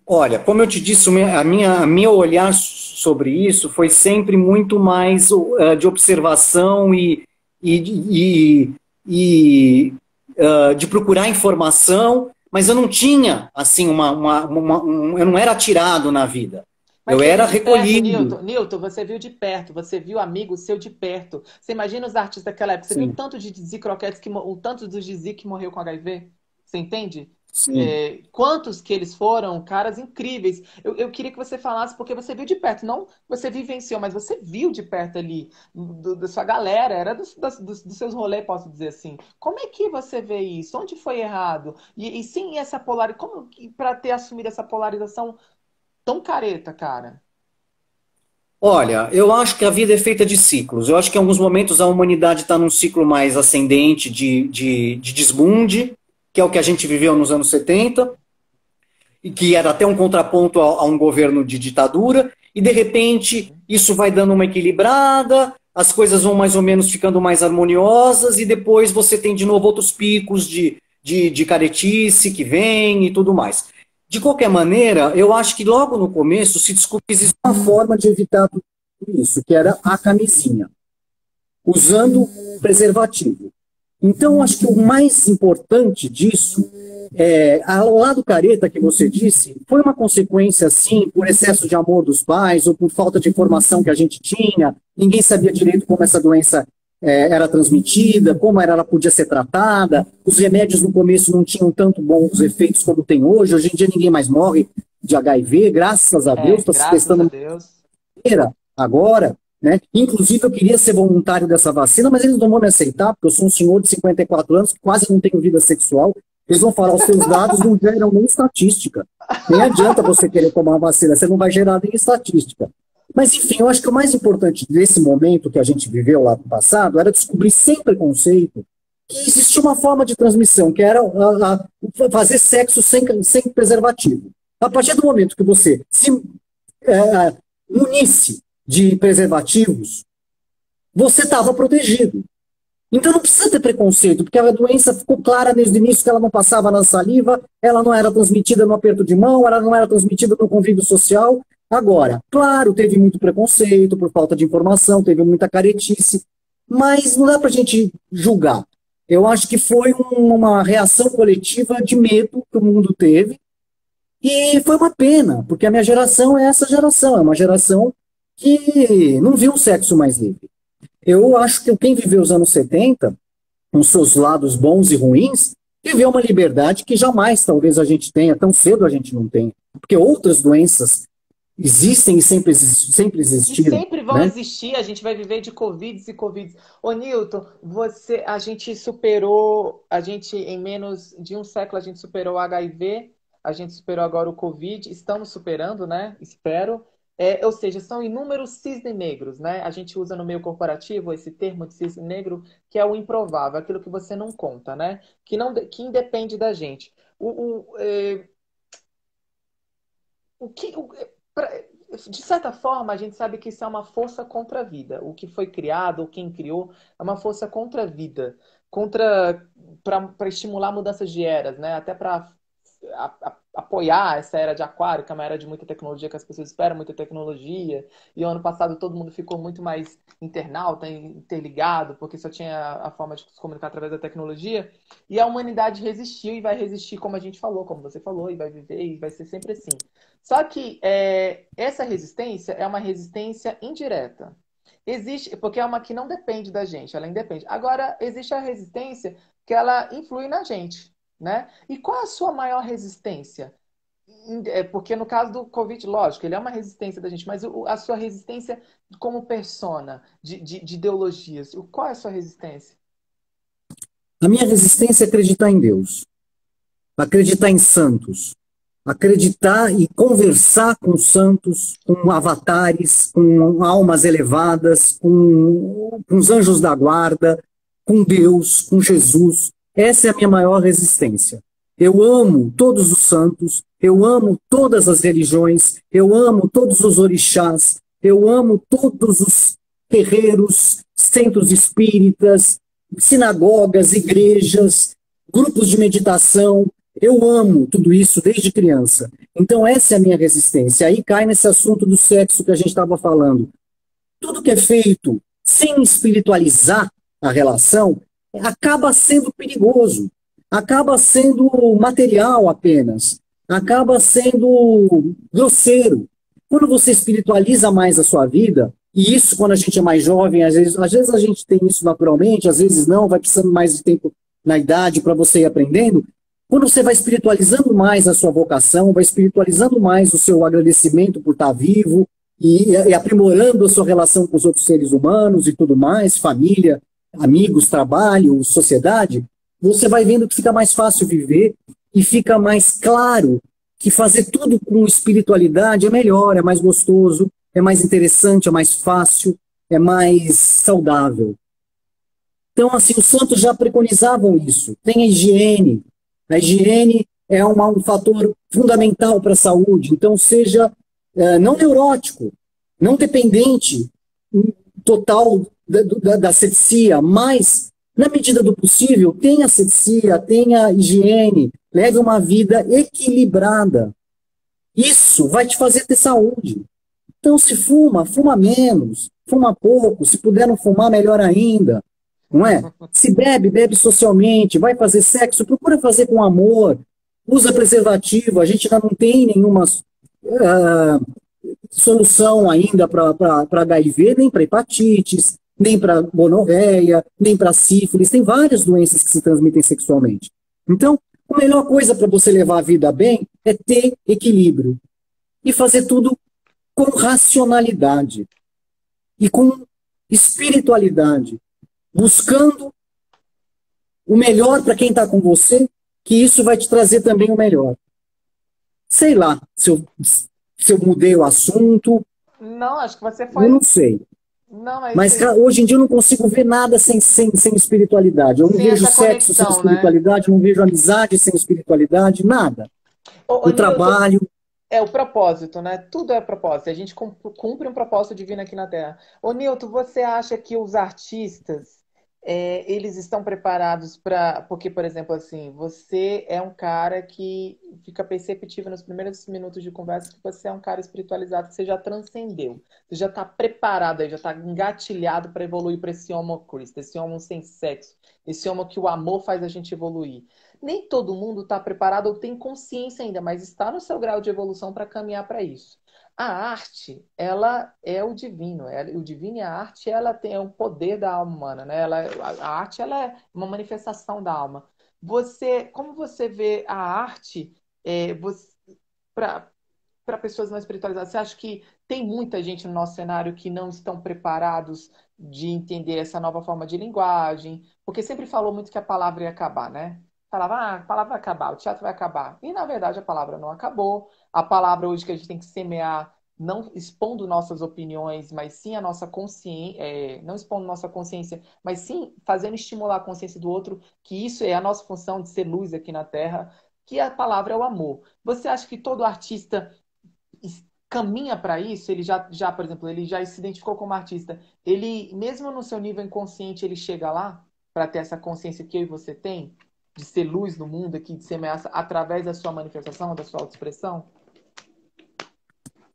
Olha, como eu te disse, a minha, a minha olhar sobre isso foi sempre muito mais uh, de observação e, e, e, e uh, de procurar informação, mas eu não tinha assim uma, uma, uma um, eu não era atirado na vida.
Mas
eu era recolhido.
Perto, Newton, Newton, você viu de perto, você viu amigo seu de perto. Você imagina os artistas daquela época, você Sim. viu o tanto de Dizzy Croquetes, que, o tanto do Dizzy que morreu com HIV? Você entende? É, quantos que eles foram, caras incríveis. Eu, eu, queria que você falasse, porque você viu de perto, não você vivenciou, mas você viu de perto ali, do, da sua galera, era dos, dos, dos, seus rolês, posso dizer assim. Como é que você vê isso? Onde foi errado? E, e sim, essa polarização, como para ter assumido essa polarização tão careta, cara?
Olha, eu acho que a vida é feita de ciclos. Eu acho que em alguns momentos a humanidade está num ciclo mais ascendente de, de, de desbunde, que é o que a gente viveu nos anos 70, e que era até um contraponto a, a um governo de ditadura, e de repente isso vai dando uma equilibrada, as coisas vão mais ou menos ficando mais harmoniosas, e depois você tem de novo outros picos de, de, de caretice que vem e tudo mais. De qualquer maneira, eu acho que logo no começo se descobriu que existe uma forma de evitar tudo isso, que era a camisinha, usando preservativo. Então, acho que o mais importante disso, é, ao lado careta que você disse, foi uma consequência, sim, por excesso de amor dos pais ou por falta de informação que a gente tinha. Ninguém sabia direito como essa doença é, era transmitida, como era, ela podia ser tratada. Os remédios no começo não tinham tanto bons efeitos como tem hoje. Hoje em dia ninguém mais morre de HIV, graças a é, Deus. Está se testando agora. Né? Inclusive, eu queria ser voluntário dessa vacina, mas eles não vão me aceitar, porque eu sou um senhor de 54 anos, quase não tenho vida sexual. Eles vão falar, os seus dados não geram nem estatística. Nem adianta você querer tomar a vacina, você não vai gerar nem estatística. Mas, enfim, eu acho que o mais importante desse momento que a gente viveu lá no passado era descobrir sem preconceito que existia uma forma de transmissão, que era a, a, fazer sexo sem, sem preservativo. A partir do momento que você se é, unisse de preservativos, você estava protegido. Então não precisa ter preconceito, porque a doença ficou clara desde o início que ela não passava na saliva, ela não era transmitida no aperto de mão, ela não era transmitida no convívio social. Agora, claro, teve muito preconceito por falta de informação, teve muita caretice, mas não dá para a gente julgar. Eu acho que foi um, uma reação coletiva de medo que o mundo teve, e foi uma pena, porque a minha geração é essa geração, é uma geração que não viu o sexo mais livre. Eu acho que quem viveu os anos 70, com seus lados bons e ruins, viveu uma liberdade que jamais talvez a gente tenha, tão cedo a gente não tenha. Porque outras doenças existem e sempre, sempre existiram.
E sempre vão né? existir, a gente vai viver de Covid e Covid. Ô Newton, você, a gente superou, a gente em menos de um século a gente superou o HIV, a gente superou agora o Covid, estamos superando, né? Espero. É, ou seja, são inúmeros cisne negros, né? A gente usa no meio corporativo esse termo de cisne negro, que é o improvável, aquilo que você não conta, né? Que, não, que independe da gente. O, o, é, o que, o, de certa forma, a gente sabe que isso é uma força contra a vida. O que foi criado, ou quem criou, é uma força contra a vida, contra para estimular mudanças de eras, né? Até para apoiar essa era de aquário, que é uma era de muita tecnologia, que as pessoas esperam muita tecnologia. E o ano passado todo mundo ficou muito mais internauta, interligado, porque só tinha a forma de se comunicar através da tecnologia. E a humanidade resistiu e vai resistir, como a gente falou, como você falou, e vai viver e vai ser sempre assim. Só que é, essa resistência é uma resistência indireta. Existe, porque é uma que não depende da gente, ela independe. Agora, existe a resistência que ela influi na gente. Né? E qual é a sua maior resistência? É, porque no caso do Covid, lógico, ele é uma resistência da gente, mas a sua resistência como persona, de, de, de ideologias, qual é a sua resistência?
A minha resistência é acreditar em Deus, acreditar em santos, acreditar e conversar com santos, com avatares, com almas elevadas, com, com os anjos da guarda, com Deus, com Jesus. Essa é a minha maior resistência. Eu amo todos os santos, eu amo todas as religiões, eu amo todos os orixás, eu amo todos os terreiros, centros espíritas, sinagogas, igrejas, grupos de meditação. Eu amo tudo isso desde criança. Então, essa é a minha resistência. Aí cai nesse assunto do sexo que a gente estava falando. Tudo que é feito sem espiritualizar a relação acaba sendo perigoso, acaba sendo material apenas, acaba sendo grosseiro. Quando você espiritualiza mais a sua vida, e isso quando a gente é mais jovem, às vezes, às vezes a gente tem isso naturalmente, às vezes não, vai precisando mais de tempo na idade para você ir aprendendo. Quando você vai espiritualizando mais a sua vocação, vai espiritualizando mais o seu agradecimento por estar vivo e, e aprimorando a sua relação com os outros seres humanos e tudo mais, família, amigos, trabalho, sociedade, você vai vendo que fica mais fácil viver e fica mais claro que fazer tudo com espiritualidade é melhor, é mais gostoso, é mais interessante, é mais fácil, é mais saudável. Então, assim, os santos já preconizavam isso. Tem a higiene. A higiene é um fator fundamental para a saúde. Então, seja é, não neurótico, não dependente total da, da, da mas, na medida do possível, tenha sepsia, tenha higiene, leve uma vida equilibrada. Isso vai te fazer ter saúde. Então, se fuma, fuma menos, fuma pouco, se puder não fumar, melhor ainda. Não é? Se bebe, bebe socialmente, vai fazer sexo, procura fazer com amor, usa preservativo, a gente ainda não tem nenhuma uh, solução ainda para HIV, nem para hepatites, nem para gonorreia, nem para sífilis, tem várias doenças que se transmitem sexualmente. Então, a melhor coisa para você levar a vida bem é ter equilíbrio e fazer tudo com racionalidade e com espiritualidade, buscando o melhor para quem está com você, que isso vai te trazer também o melhor. Sei lá se eu, se eu mudei o assunto.
Não, acho que você foi.
Eu não sei. Não, mas, mas cara, hoje em dia eu não consigo ver nada sem, sem, sem espiritualidade. Eu não vejo sexo conexão, sem né? espiritualidade, né? não vejo amizade sem espiritualidade, nada. O, o trabalho.
É o propósito, né? Tudo é propósito. A gente cumpre um propósito divino aqui na Terra. Ô, Nilton, você acha que os artistas é, eles estão preparados para. Porque, por exemplo, assim, você é um cara que fica perceptível nos primeiros minutos de conversa que você é um cara espiritualizado, que você já transcendeu. Você já está preparado aí, já está engatilhado para evoluir para esse homo Cristo, esse homo sem sexo, esse homo que o amor faz a gente evoluir nem todo mundo está preparado ou tem consciência ainda, mas está no seu grau de evolução para caminhar para isso. A arte, ela é o divino. Ela, o divino e a arte, ela tem o poder da alma humana, né? Ela, a arte, ela é uma manifestação da alma. Você, como você vê a arte é, para pessoas não espiritualizadas? Você acha que tem muita gente no nosso cenário que não estão preparados de entender essa nova forma de linguagem? Porque sempre falou muito que a palavra ia acabar, né? Falava, ah, a palavra vai acabar, o teatro vai acabar. E, na verdade, a palavra não acabou. A palavra hoje que a gente tem que semear, não expondo nossas opiniões, mas sim a nossa consciência, é, não expondo nossa consciência, mas sim fazendo estimular a consciência do outro, que isso é a nossa função de ser luz aqui na Terra, que a palavra é o amor. Você acha que todo artista caminha para isso? Ele já, já, por exemplo, ele já se identificou como artista. Ele, mesmo no seu nível inconsciente, ele chega lá para ter essa consciência que eu e você tem? De ser luz no mundo aqui, de ser ameaça através da sua manifestação, da sua autoexpressão?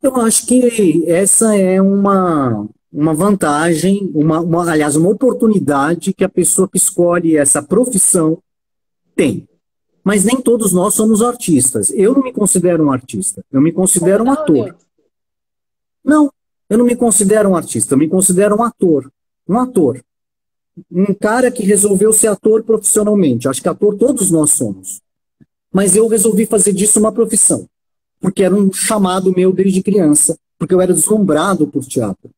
Eu acho que essa é uma, uma vantagem, uma, uma, aliás, uma oportunidade que a pessoa que escolhe essa profissão tem. Mas nem todos nós somos artistas. Eu não me considero um artista, eu me considero um ator. Não, eu não me considero um artista, eu me considero um ator. Um ator um cara que resolveu ser ator profissionalmente. Acho que ator todos nós somos. Mas eu resolvi fazer disso uma profissão, porque era um chamado meu desde criança, porque eu era deslumbrado por teatro.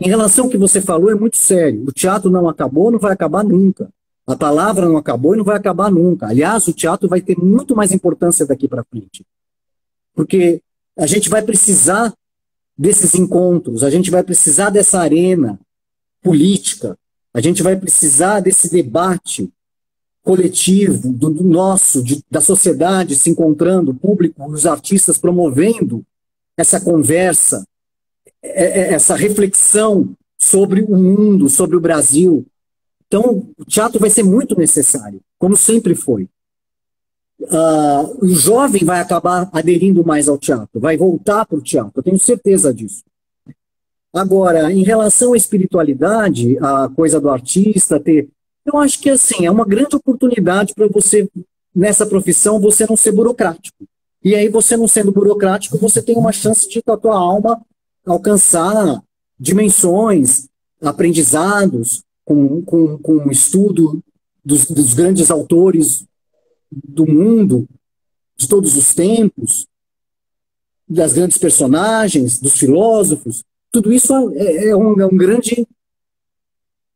Em relação ao que você falou, é muito sério. O teatro não acabou, não vai acabar nunca. A palavra não acabou e não vai acabar nunca. Aliás, o teatro vai ter muito mais importância daqui para frente. Porque a gente vai precisar desses encontros, a gente vai precisar dessa arena política, a gente vai precisar desse debate coletivo, do, do nosso, de, da sociedade se encontrando, o público, os artistas promovendo essa conversa, é, é, essa reflexão sobre o mundo, sobre o Brasil. Então, o teatro vai ser muito necessário, como sempre foi. Uh, o jovem vai acabar aderindo mais ao teatro, vai voltar para o teatro, eu tenho certeza disso. Agora, em relação à espiritualidade, a coisa do artista ter, eu acho que assim, é uma grande oportunidade para você nessa profissão você não ser burocrático. E aí, você não sendo burocrático, você tem uma chance de, a tua alma, alcançar dimensões, aprendizados, com, com, com o estudo dos, dos grandes autores do mundo, de todos os tempos, das grandes personagens, dos filósofos, tudo isso é, é, um, é um grande,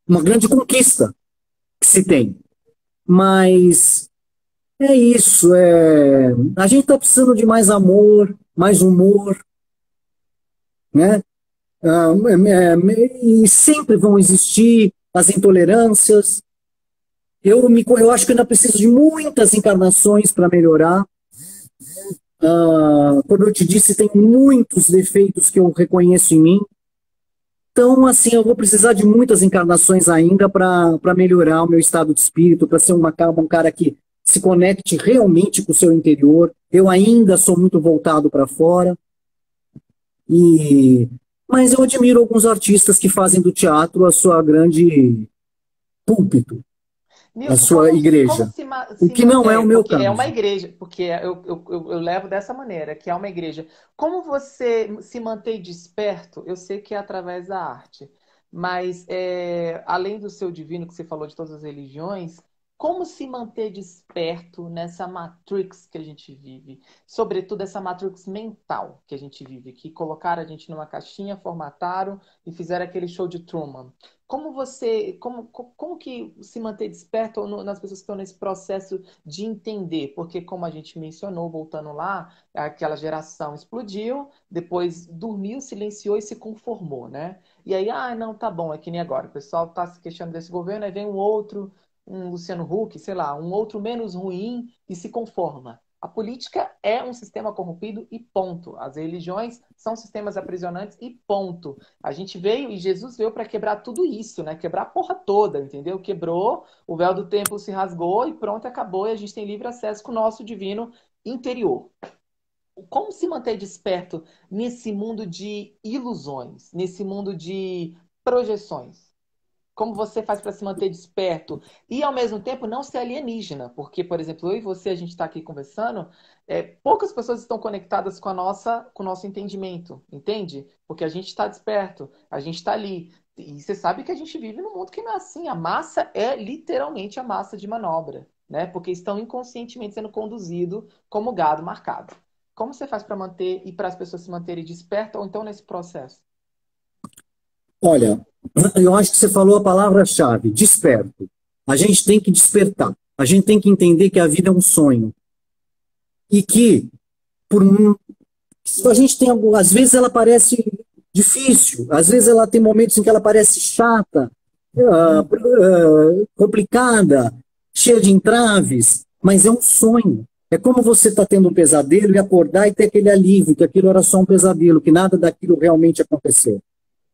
uma grande conquista que se tem. Mas é isso. É, a gente está precisando de mais amor, mais humor, né? Ah, é, é, e sempre vão existir as intolerâncias. Eu, me, eu acho que ainda preciso de muitas encarnações para melhorar. Uh, como eu te disse, tem muitos defeitos que eu reconheço em mim. Então, assim, eu vou precisar de muitas encarnações ainda para melhorar o meu estado de espírito, para ser uma, um cara que se conecte realmente com o seu interior. Eu ainda sou muito voltado para fora. E mas eu admiro alguns artistas que fazem do teatro a sua grande púlpito a sua igreja. Se, se o que não é o meu caso.
É uma igreja, porque eu, eu, eu, eu, levo dessa maneira, que é uma igreja. Como você se mantém desperto? Eu sei que é através da arte, mas é, além do seu divino que você falou de todas as religiões, como se manter desperto nessa matrix que a gente vive? Sobretudo essa matrix mental que a gente vive, que colocaram a gente numa caixinha, formataram e fizeram aquele show de Truman. Como você, como, como que se manter desperto nas pessoas que estão nesse processo de entender? Porque como a gente mencionou, voltando lá, aquela geração explodiu, depois dormiu, silenciou e se conformou, né? E aí, ah, não, tá bom, é que nem agora. O pessoal está se questionando desse governo, aí vem um outro um Luciano Huck, sei lá, um outro menos ruim e se conforma. A política é um sistema corrompido e ponto. As religiões são sistemas aprisionantes e ponto. A gente veio e Jesus veio para quebrar tudo isso, né? Quebrar a porra toda, entendeu? Quebrou, o véu do templo se rasgou e pronto, acabou e a gente tem livre acesso com o nosso divino interior. Como se manter desperto nesse mundo de ilusões, nesse mundo de projeções? Como você faz para se manter desperto e ao mesmo tempo não ser alienígena, porque por exemplo eu e você a gente está aqui conversando, é, poucas pessoas estão conectadas com a nossa, com o nosso entendimento, entende? Porque a gente está desperto, a gente está ali e você sabe que a gente vive num mundo que não é assim, a massa é literalmente a massa de manobra, né? Porque estão inconscientemente sendo conduzido como gado marcado. Como você faz para manter e para as pessoas se manterem despertas ou então nesse processo?
Olha, eu acho que você falou a palavra-chave, desperto. A gente tem que despertar. A gente tem que entender que a vida é um sonho. E que, por a gente tem às vezes ela parece difícil, às vezes ela tem momentos em que ela parece chata, uh, uh, complicada, cheia de entraves, mas é um sonho. É como você está tendo um pesadelo e acordar e ter aquele alívio, que aquilo era só um pesadelo, que nada daquilo realmente aconteceu.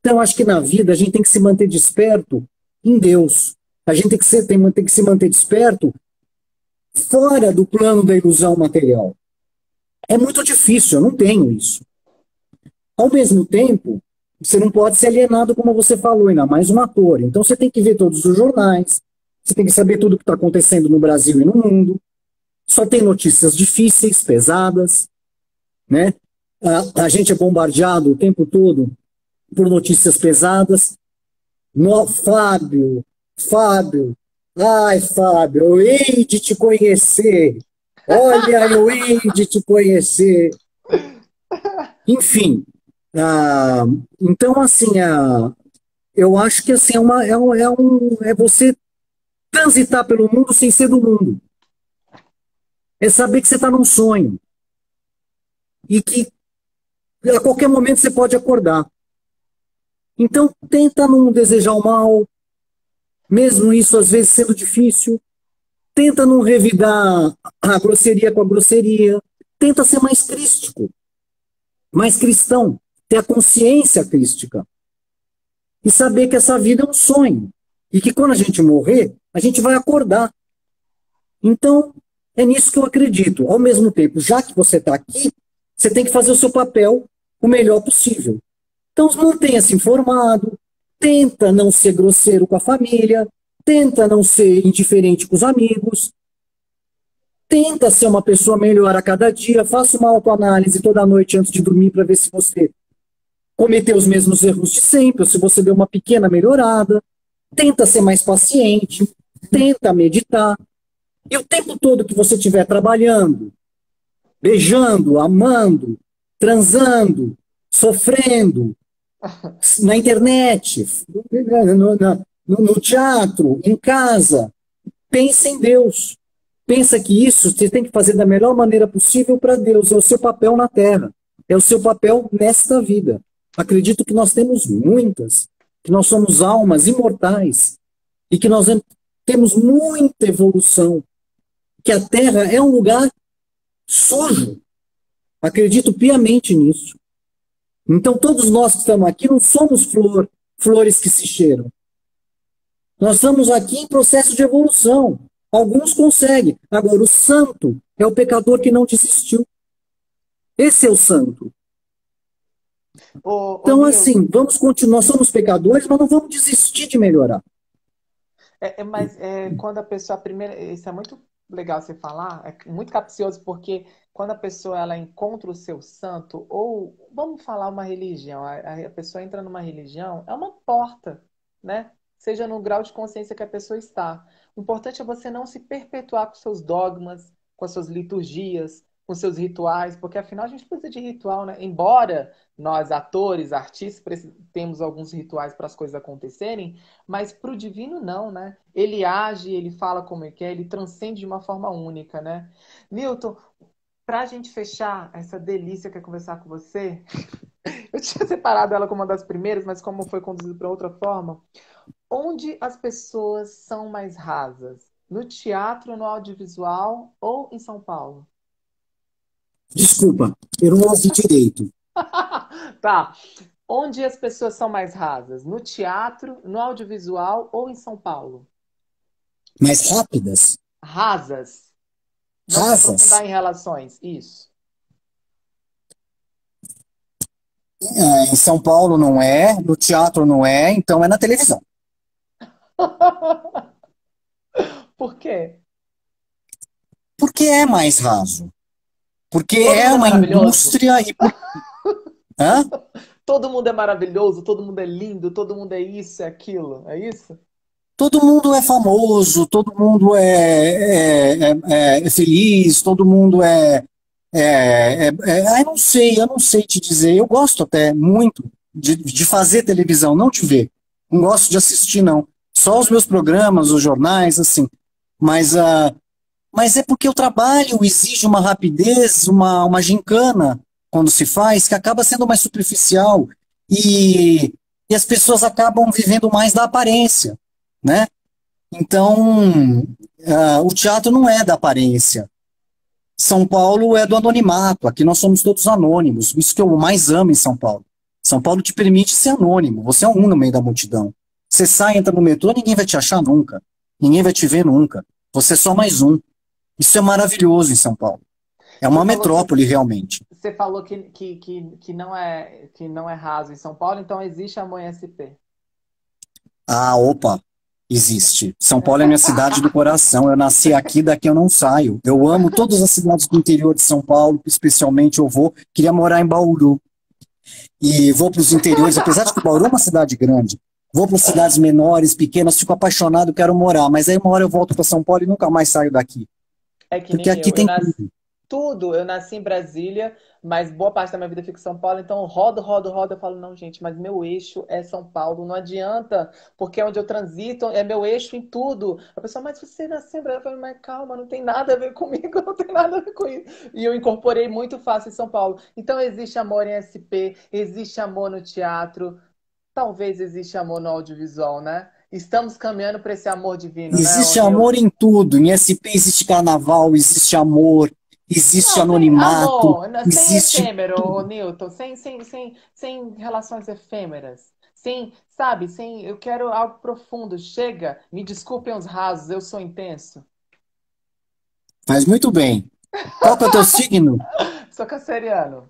Então, acho que na vida a gente tem que se manter desperto em Deus. A gente tem que, ser, tem, tem que se manter desperto fora do plano da ilusão material. É muito difícil, eu não tenho isso. Ao mesmo tempo, você não pode ser alienado, como você falou, ainda mais um ator. Então você tem que ver todos os jornais, você tem que saber tudo o que está acontecendo no Brasil e no mundo. Só tem notícias difíceis, pesadas, né? A, a gente é bombardeado o tempo todo por notícias pesadas. No, Fábio, Fábio, ai, Fábio, eu hei de te conhecer. Olha, eu hei de te conhecer. Enfim, ah, então, assim, ah, eu acho que assim, é, uma, é, um, é, um, é você transitar pelo mundo sem ser do mundo. É saber que você está num sonho. E que a qualquer momento você pode acordar. Então, tenta não desejar o mal, mesmo isso às vezes sendo difícil. Tenta não revidar a grosseria com a grosseria. Tenta ser mais crístico, mais cristão, ter a consciência crística. E saber que essa vida é um sonho. E que quando a gente morrer, a gente vai acordar. Então, é nisso que eu acredito. Ao mesmo tempo, já que você está aqui, você tem que fazer o seu papel o melhor possível. Então, mantenha-se informado, tenta não ser grosseiro com a família, tenta não ser indiferente com os amigos, Tenta ser uma pessoa melhor a cada dia, faça uma autoanálise toda noite antes de dormir para ver se você cometeu os mesmos erros de sempre, ou se você deu uma pequena melhorada. Tenta ser mais paciente, tenta meditar. E o tempo todo que você estiver trabalhando, beijando, amando, transando, sofrendo, na internet, no, no, no teatro, em casa, pense em Deus. Pensa que isso você tem que fazer da melhor maneira possível para Deus. É o seu papel na Terra. É o seu papel nesta vida. Acredito que nós temos muitas, que nós somos almas imortais e que nós temos muita evolução. Que a Terra é um lugar sujo. Acredito piamente nisso. Então, todos nós que estamos aqui não somos flor, flores que se cheiram. Nós estamos aqui em processo de evolução. Alguns conseguem. Agora, o santo é o pecador que não desistiu. Esse é o santo. Então, assim, vamos continuar. Nós somos pecadores, mas não vamos desistir de melhorar.
É, é, mas é, quando a pessoa, a primeira. Isso é muito legal você falar, é muito capcioso, porque quando a pessoa ela encontra o seu santo, ou vamos falar uma religião, a, a pessoa entra numa religião, é uma porta, né? Seja no grau de consciência que a pessoa está. O importante é você não se perpetuar com seus dogmas, com as suas liturgias, com seus rituais, porque afinal a gente precisa de ritual, né? Embora nós, atores, artistas, temos alguns rituais para as coisas acontecerem, mas para o divino não, né? Ele age, ele fala como ele quer, ele transcende de uma forma única, né? Milton, para a gente fechar essa delícia que é conversar com você, eu tinha separado ela como uma das primeiras, mas como foi conduzido para outra forma, onde as pessoas são mais rasas? No teatro, no audiovisual ou em São Paulo?
Desculpa, eu não ouvi direito.
tá. Onde as pessoas são mais rasas? No teatro, no audiovisual ou em São Paulo?
Mais rápidas?
Rasas.
Não rasas?
Não em relações, isso.
É, em São Paulo não é, no teatro não é, então é na televisão.
Por quê?
Porque é mais raso. Porque todo é uma é indústria e.
Hã? Todo mundo é maravilhoso, todo mundo é lindo, todo mundo é isso, é aquilo, é isso?
Todo mundo é famoso, todo mundo é, é, é, é feliz, todo mundo é, é, é, é, Eu não sei, eu não sei te dizer. Eu gosto até muito de, de fazer televisão, não de ver. Não gosto de assistir, não. Só os meus programas, os jornais, assim. Mas, uh, mas é porque o trabalho exige uma rapidez, uma, uma gincana quando se faz, que acaba sendo mais superficial e, e as pessoas acabam vivendo mais da aparência, né? Então, uh, o teatro não é da aparência. São Paulo é do anonimato, aqui nós somos todos anônimos, isso que eu mais amo em São Paulo. São Paulo te permite ser anônimo, você é um no meio da multidão. Você sai, entra no metrô, ninguém vai te achar nunca. Ninguém vai te ver nunca. Você é só mais um. Isso é maravilhoso em São Paulo. É uma metrópole, que, realmente.
Você falou que, que, que, que, não é, que não é raso em São Paulo, então existe a Mãe SP.
Ah, opa, existe. São Paulo é minha cidade do coração. Eu nasci aqui, daqui eu não saio. Eu amo todas as cidades do interior de São Paulo, especialmente eu vou. Queria morar em Bauru. E vou para os interiores, apesar de que Bauru é uma cidade grande. Vou para cidades menores, pequenas, fico apaixonado, quero morar. Mas aí uma hora eu volto para São Paulo e nunca mais saio daqui.
É que Porque aqui eu. tem eu nasci, tudo. Eu nasci em Brasília, mas boa parte da minha vida fica em São Paulo. Então, rodo, rodo, rodo. Eu falo, não, gente, mas meu eixo é São Paulo. Não adianta, porque é onde eu transito, é meu eixo em tudo. A pessoa, mas você nasceu em Brasília. Eu falo, mas calma, não tem nada a ver comigo, não tem nada a ver com isso. E eu incorporei muito fácil em São Paulo. Então, existe amor em SP, existe amor no teatro, talvez existe amor no audiovisual, né? Estamos caminhando para esse amor divino.
Né, existe né, amor em tudo. Em SP existe carnaval, existe amor, existe não, anonimato. Amor, sem existe
efêmero, tudo. Newton, sem, sem, sem, sem relações efêmeras. Sem, sabe, sem. Eu quero algo profundo. Chega, me desculpem os rasos, eu sou intenso.
Faz muito bem. Qual é o teu signo?
Sou canceriano.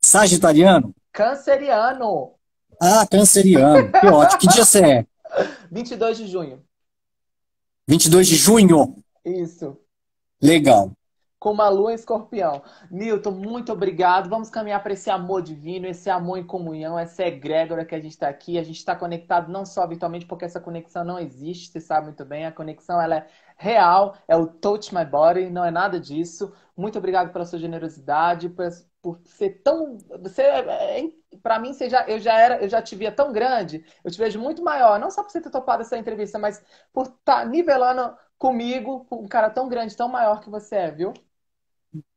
Sagitariano?
Canceriano.
Ah, canceriano. Que ótimo. Que dia você é?
22 de junho.
22 de junho?
Isso.
Legal
com uma lua em escorpião. Newton, muito obrigado. Vamos caminhar para esse amor divino, esse amor em comunhão, essa egrégora que a gente está aqui. A gente está conectado não só virtualmente, porque essa conexão não existe, você sabe muito bem. A conexão ela é real, é o touch my body, não é nada disso. Muito obrigado pela sua generosidade, por, por ser tão. Você, é, é, para mim, você já, eu já era, eu já te via tão grande, eu te vejo muito maior, não só por você ter topado essa entrevista, mas por estar tá nivelando comigo, um cara tão grande, tão maior que você é, viu?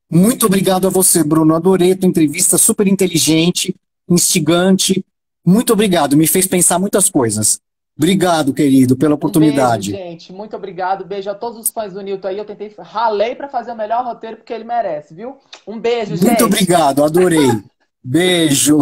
Muito obrigado a você, Bruno. Adorei a tua entrevista, super inteligente, instigante. Muito obrigado, me fez pensar muitas coisas. Obrigado, querido, pela oportunidade.
Um beijo, gente. Muito obrigado. Beijo a todos os fãs do Newton aí. Eu tentei, ralei para fazer o melhor roteiro porque ele merece, viu? Um beijo, gente.
Muito obrigado, adorei. beijo.